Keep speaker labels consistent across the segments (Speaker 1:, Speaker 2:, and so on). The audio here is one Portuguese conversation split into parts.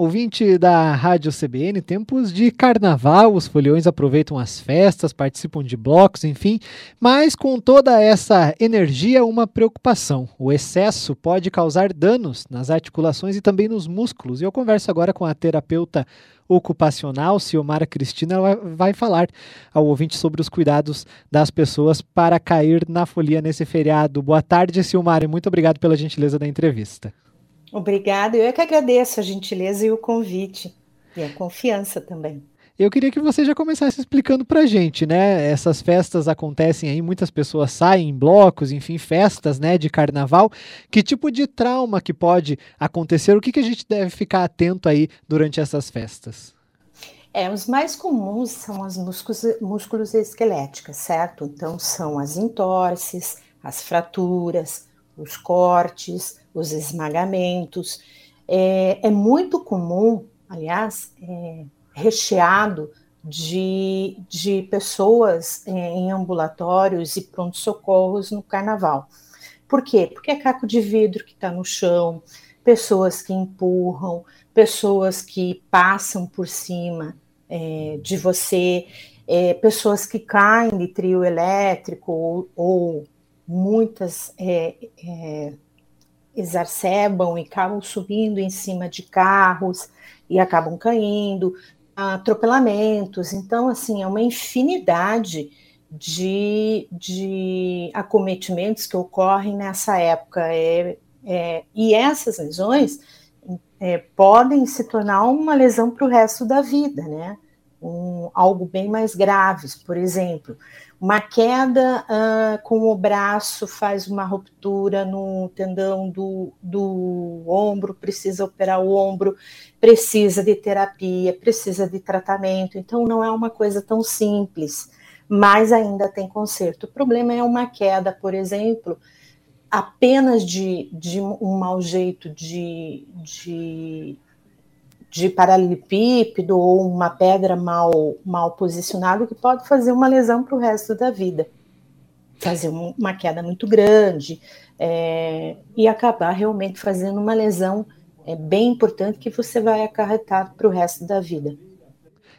Speaker 1: Ouvinte da Rádio CBN, tempos de carnaval, os foliões aproveitam as festas, participam de blocos, enfim, mas com toda essa energia, uma preocupação. O excesso pode causar danos nas articulações e também nos músculos. E eu converso agora com a terapeuta ocupacional, Ciomara Cristina, ela vai falar ao ouvinte sobre os cuidados das pessoas para cair na folia nesse feriado. Boa tarde, Ciomara, e muito obrigado pela gentileza da entrevista.
Speaker 2: Obrigada, eu é que agradeço a gentileza e o convite, e a confiança também.
Speaker 1: Eu queria que você já começasse explicando para gente, né? Essas festas acontecem aí, muitas pessoas saem em blocos, enfim, festas, né, de carnaval. Que tipo de trauma que pode acontecer? O que, que a gente deve ficar atento aí durante essas festas?
Speaker 2: É, os mais comuns são as músculos, músculos esqueléticas, certo? Então, são as entorses, as fraturas, os cortes, os esmagamentos. É, é muito comum, aliás, é, recheado de, de pessoas é, em ambulatórios e pronto-socorros no carnaval. Por quê? Porque é caco de vidro que está no chão, pessoas que empurram, pessoas que passam por cima é, de você, é, pessoas que caem de trio elétrico ou, ou muitas é, é, exacerbam e acabam subindo em cima de carros e acabam caindo, atropelamentos. Então, assim, é uma infinidade de, de acometimentos que ocorrem nessa época. É, é, e essas lesões é, podem se tornar uma lesão para o resto da vida, né? Um, algo bem mais graves, por exemplo, uma queda uh, com o braço faz uma ruptura no tendão do, do ombro, precisa operar o ombro, precisa de terapia, precisa de tratamento. Então, não é uma coisa tão simples, mas ainda tem conserto. O problema é uma queda, por exemplo, apenas de, de um mau jeito de, de de paralelepípedo ou uma pedra mal, mal posicionada que pode fazer uma lesão para o resto da vida, fazer uma queda muito grande é, e acabar realmente fazendo uma lesão é, bem importante que você vai acarretar para o resto da vida.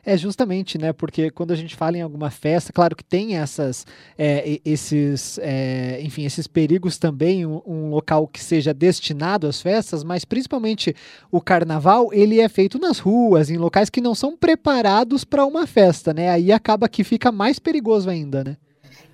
Speaker 1: É justamente, né? Porque quando a gente fala em alguma festa, claro que tem essas, é, esses, é, enfim, esses perigos também, um, um, local que seja destinado às festas, mas principalmente o carnaval, ele é feito nas ruas, em locais que não são preparados para uma festa, né? Aí acaba que fica mais perigoso ainda, né?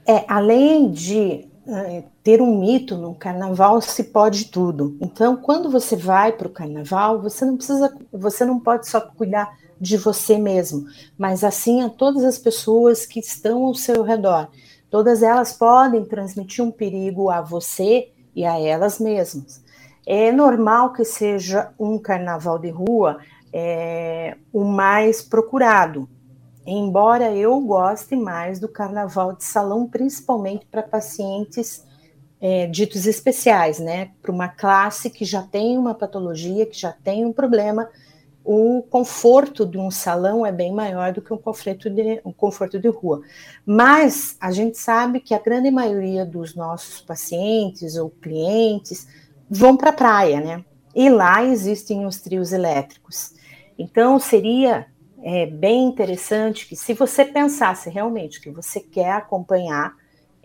Speaker 2: É, além de uh, ter um mito no carnaval, se pode tudo. Então, quando você vai para o carnaval, você não precisa, você não pode só cuidar de você mesmo, mas assim a todas as pessoas que estão ao seu redor. Todas elas podem transmitir um perigo a você e a elas mesmas. É normal que seja um carnaval de rua é, o mais procurado, embora eu goste mais do carnaval de salão, principalmente para pacientes é, ditos especiais, né? Para uma classe que já tem uma patologia, que já tem um problema o conforto de um salão é bem maior do que um conforto de, um conforto de rua. Mas a gente sabe que a grande maioria dos nossos pacientes ou clientes vão para a praia, né? E lá existem os trios elétricos. Então seria é, bem interessante que, se você pensasse realmente que você quer acompanhar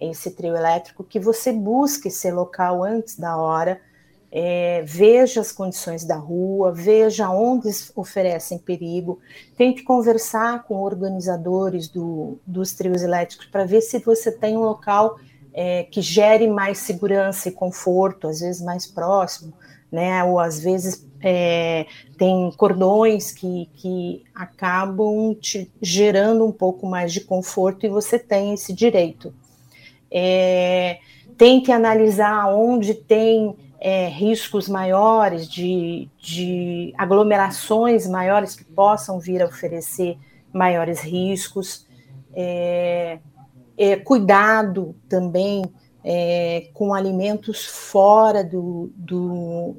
Speaker 2: esse trio elétrico, que você busque esse local antes da hora é, veja as condições da rua, veja onde oferecem perigo, tente conversar com organizadores do, dos trios elétricos para ver se você tem um local é, que gere mais segurança e conforto, às vezes mais próximo, né? Ou às vezes é, tem cordões que, que acabam te gerando um pouco mais de conforto e você tem esse direito. É, tente analisar onde tem é, riscos maiores, de, de aglomerações maiores que possam vir a oferecer maiores riscos, é, é, cuidado também é, com alimentos fora do, do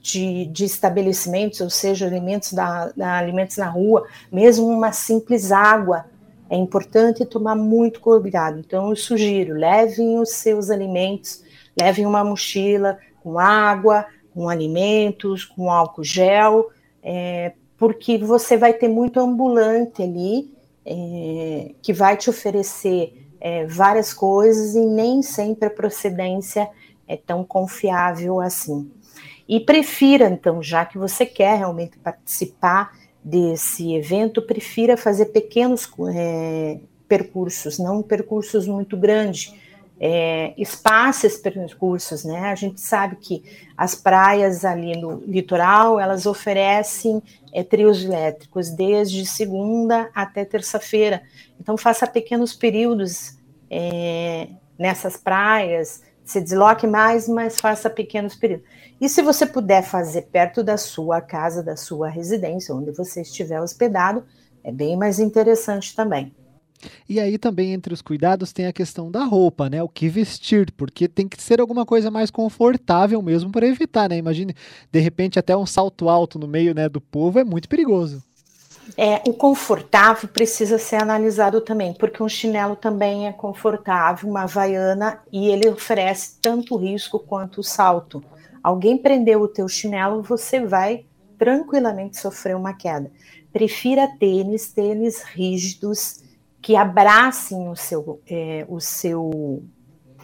Speaker 2: de, de, estabelecimentos, ou seja, alimentos, da, da, alimentos na rua, mesmo uma simples água, é importante tomar muito cuidado. Então, eu sugiro, levem os seus alimentos, levem uma mochila, com água, com alimentos, com álcool gel, é, porque você vai ter muito ambulante ali é, que vai te oferecer é, várias coisas e nem sempre a procedência é tão confiável assim. E prefira, então, já que você quer realmente participar desse evento, prefira fazer pequenos é, percursos, não percursos muito grandes, é, espaça esses percursos, né? A gente sabe que as praias ali no litoral elas oferecem é, trios elétricos desde segunda até terça-feira. Então faça pequenos períodos é, nessas praias, se desloque mais, mas faça pequenos períodos. E se você puder fazer perto da sua casa, da sua residência, onde você estiver hospedado, é bem mais interessante também.
Speaker 1: E aí também entre os cuidados tem a questão da roupa, né? O que vestir, porque tem que ser alguma coisa mais confortável mesmo para evitar, né? Imagine, de repente até um salto alto no meio, né, do povo é muito perigoso.
Speaker 2: É, o confortável precisa ser analisado também, porque um chinelo também é confortável, uma havaiana, e ele oferece tanto risco quanto o salto. Alguém prendeu o teu chinelo, você vai tranquilamente sofrer uma queda. Prefira tênis, tênis rígidos, que abracem o seu, é, o seu,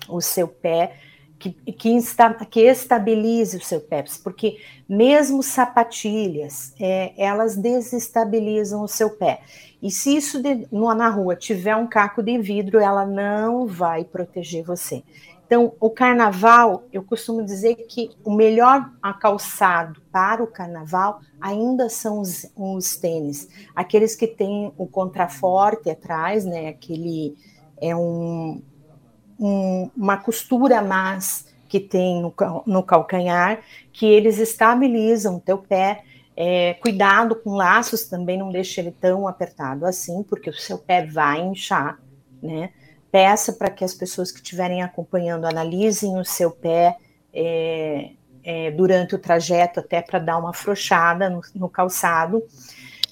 Speaker 2: o seu pé, que, que, insta, que estabilize o seu pé, porque mesmo sapatilhas, é, elas desestabilizam o seu pé. E se isso de, no, na rua tiver um caco de vidro, ela não vai proteger você. Então, o carnaval, eu costumo dizer que o melhor calçado para o carnaval ainda são os, os tênis, aqueles que têm o contraforte atrás, né? Aquele é um, um, uma costura mais que tem no, no calcanhar, que eles estabilizam o teu pé. É, cuidado com laços também, não deixe ele tão apertado assim, porque o seu pé vai inchar, né? peça para que as pessoas que estiverem acompanhando analisem o seu pé é, é, durante o trajeto, até para dar uma afrouxada no, no calçado.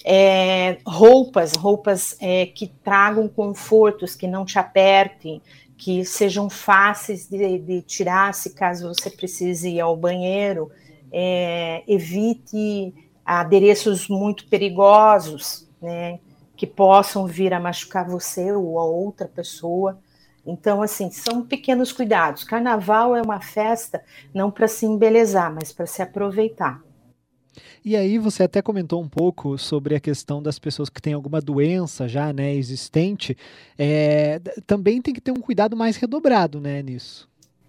Speaker 2: É, roupas, roupas é, que tragam confortos, que não te apertem, que sejam fáceis de, de tirar se caso você precise ir ao banheiro. É, evite adereços muito perigosos, né? que possam vir a machucar você ou a outra pessoa. Então, assim, são pequenos cuidados. Carnaval é uma festa não para se embelezar, mas para se aproveitar.
Speaker 1: E aí você até comentou um pouco sobre a questão das pessoas que têm alguma doença já, né, existente. É, também tem que ter um cuidado mais redobrado, né, nisso.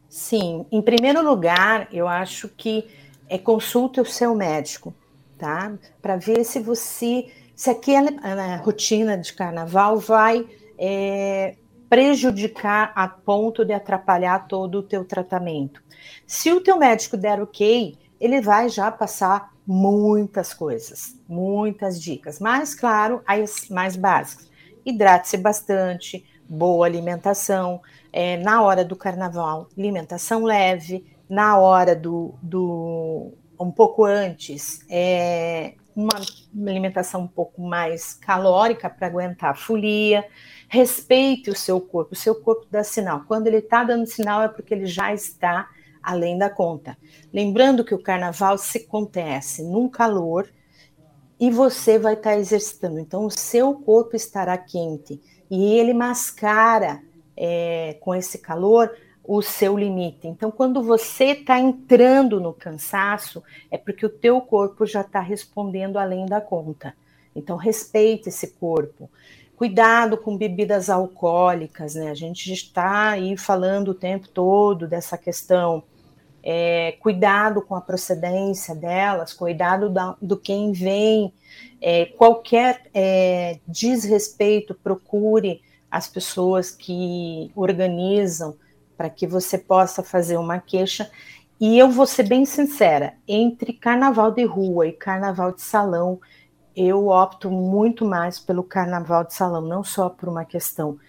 Speaker 2: Sim, em primeiro lugar, eu acho que é consulte o seu médico, tá? Para ver se você se aquela rotina de carnaval vai é, prejudicar a ponto de atrapalhar todo o teu tratamento. Se o teu médico der ok, ele vai já passar muitas coisas, muitas dicas, mas claro, as mais básicas. Hidrate-se bastante, boa alimentação, é, na hora do carnaval, alimentação leve, na hora do, do um pouco antes, é, uma alimentação um pouco mais calórica para aguentar a folia. Respeite o seu corpo, o seu corpo dá sinal. Quando ele está dando sinal é porque ele já está além da conta. Lembrando que o carnaval se acontece num calor e você vai estar tá exercitando. Então, o seu corpo estará quente e ele mascara é, com esse calor o seu limite. Então, quando você está entrando no cansaço, é porque o teu corpo já está respondendo além da conta. Então, respeite esse corpo. Cuidado com bebidas alcoólicas, né? A gente está aí falando o tempo todo dessa questão. É, cuidado com a procedência delas, cuidado da, do quem vem. É, qualquer é, desrespeito, procure as pessoas que organizam para que você possa fazer uma queixa. E eu vou ser bem sincera: entre carnaval de rua e carnaval de salão, eu opto muito mais pelo carnaval de salão, não só por uma questão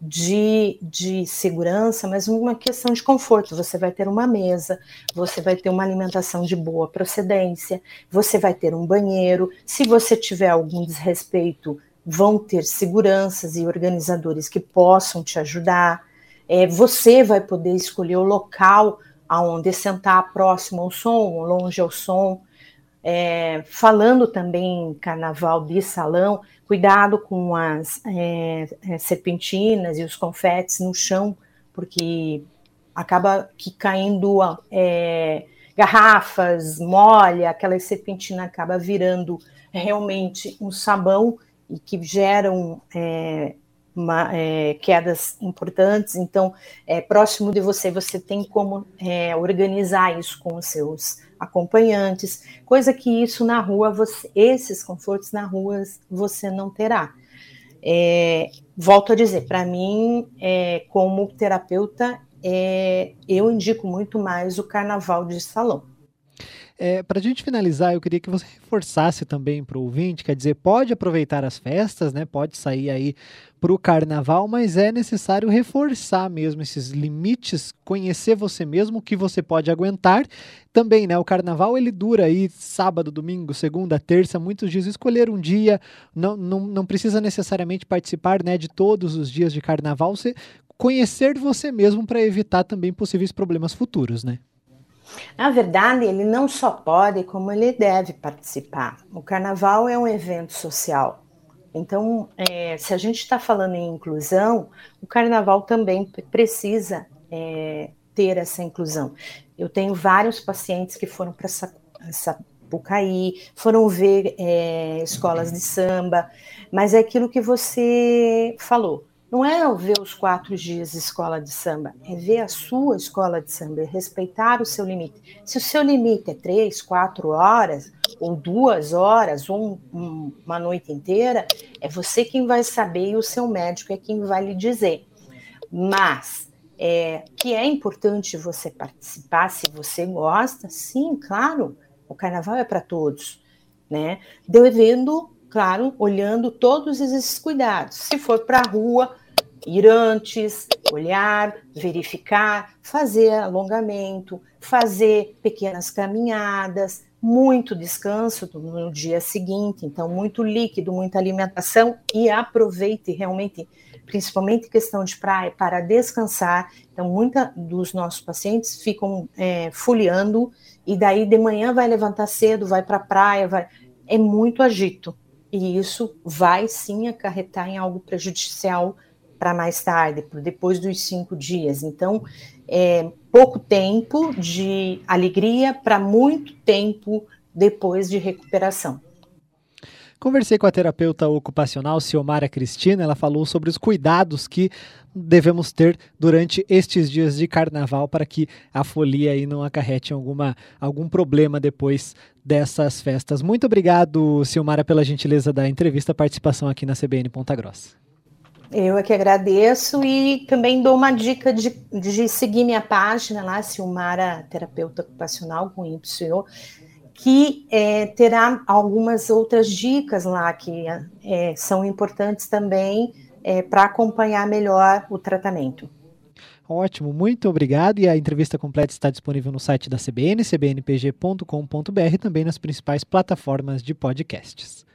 Speaker 2: de, de segurança, mas uma questão de conforto. Você vai ter uma mesa, você vai ter uma alimentação de boa procedência, você vai ter um banheiro. Se você tiver algum desrespeito, vão ter seguranças e organizadores que possam te ajudar. É, você vai poder escolher o local aonde sentar próximo ao som, longe ao som. É, falando também em carnaval de salão, cuidado com as é, é, serpentinas e os confetes no chão, porque acaba que caindo é, garrafas, molha, aquela serpentina acaba virando realmente um sabão e que geram é, uma, é, quedas importantes. Então, é, próximo de você, você tem como é, organizar isso com os seus acompanhantes, coisa que isso na rua, você, esses confortos na rua você não terá. É, volto a dizer, para mim, é, como terapeuta, é, eu indico muito mais o carnaval de salão.
Speaker 1: É, para a gente finalizar, eu queria que você reforçasse também para o ouvinte, quer dizer, pode aproveitar as festas, né? Pode sair aí para o carnaval, mas é necessário reforçar mesmo esses limites, conhecer você mesmo, o que você pode aguentar. Também, né? O carnaval ele dura aí sábado, domingo, segunda, terça, muitos dias. Escolher um dia, não, não, não precisa necessariamente participar né, de todos os dias de carnaval. Você conhecer você mesmo para evitar também possíveis problemas futuros, né?
Speaker 2: Na verdade, ele não só pode, como ele deve participar. O carnaval é um evento social. Então, é, se a gente está falando em inclusão, o carnaval também precisa é, ter essa inclusão. Eu tenho vários pacientes que foram para Sapucaí, foram ver é, escolas de samba, mas é aquilo que você falou. Não é ver os quatro dias de escola de samba, é ver a sua escola de samba, é respeitar o seu limite. Se o seu limite é três, quatro horas, ou duas horas, ou um, uma noite inteira, é você quem vai saber e o seu médico é quem vai lhe dizer. Mas é, que é importante você participar, se você gosta, sim, claro, o carnaval é para todos, né? Devendo, claro, olhando todos esses cuidados. Se for para a rua, ir antes, olhar, verificar, fazer alongamento, fazer pequenas caminhadas, muito descanso no dia seguinte, então muito líquido, muita alimentação e aproveite realmente, principalmente questão de praia, para descansar. Então, muitos dos nossos pacientes ficam é, folheando e daí de manhã vai levantar cedo, vai para a praia, vai... é muito agito. E isso vai sim acarretar em algo prejudicial para mais tarde, depois dos cinco dias. Então, é pouco tempo de alegria para muito tempo depois de recuperação.
Speaker 1: Conversei com a terapeuta ocupacional Ciomara Cristina, ela falou sobre os cuidados que devemos ter durante estes dias de carnaval para que a folia aí não acarrete alguma, algum problema depois dessas festas. Muito obrigado, Ciomara, pela gentileza da entrevista, participação aqui na CBN Ponta Grossa.
Speaker 2: Eu é que agradeço e também dou uma dica de, de seguir minha página lá, Silmara Terapeuta Ocupacional com YO, que é, terá algumas outras dicas lá que é, são importantes também é, para acompanhar melhor o tratamento.
Speaker 1: Ótimo, muito obrigado. E a entrevista completa está disponível no site da CBN, cbnpg.com.br, também nas principais plataformas de podcasts.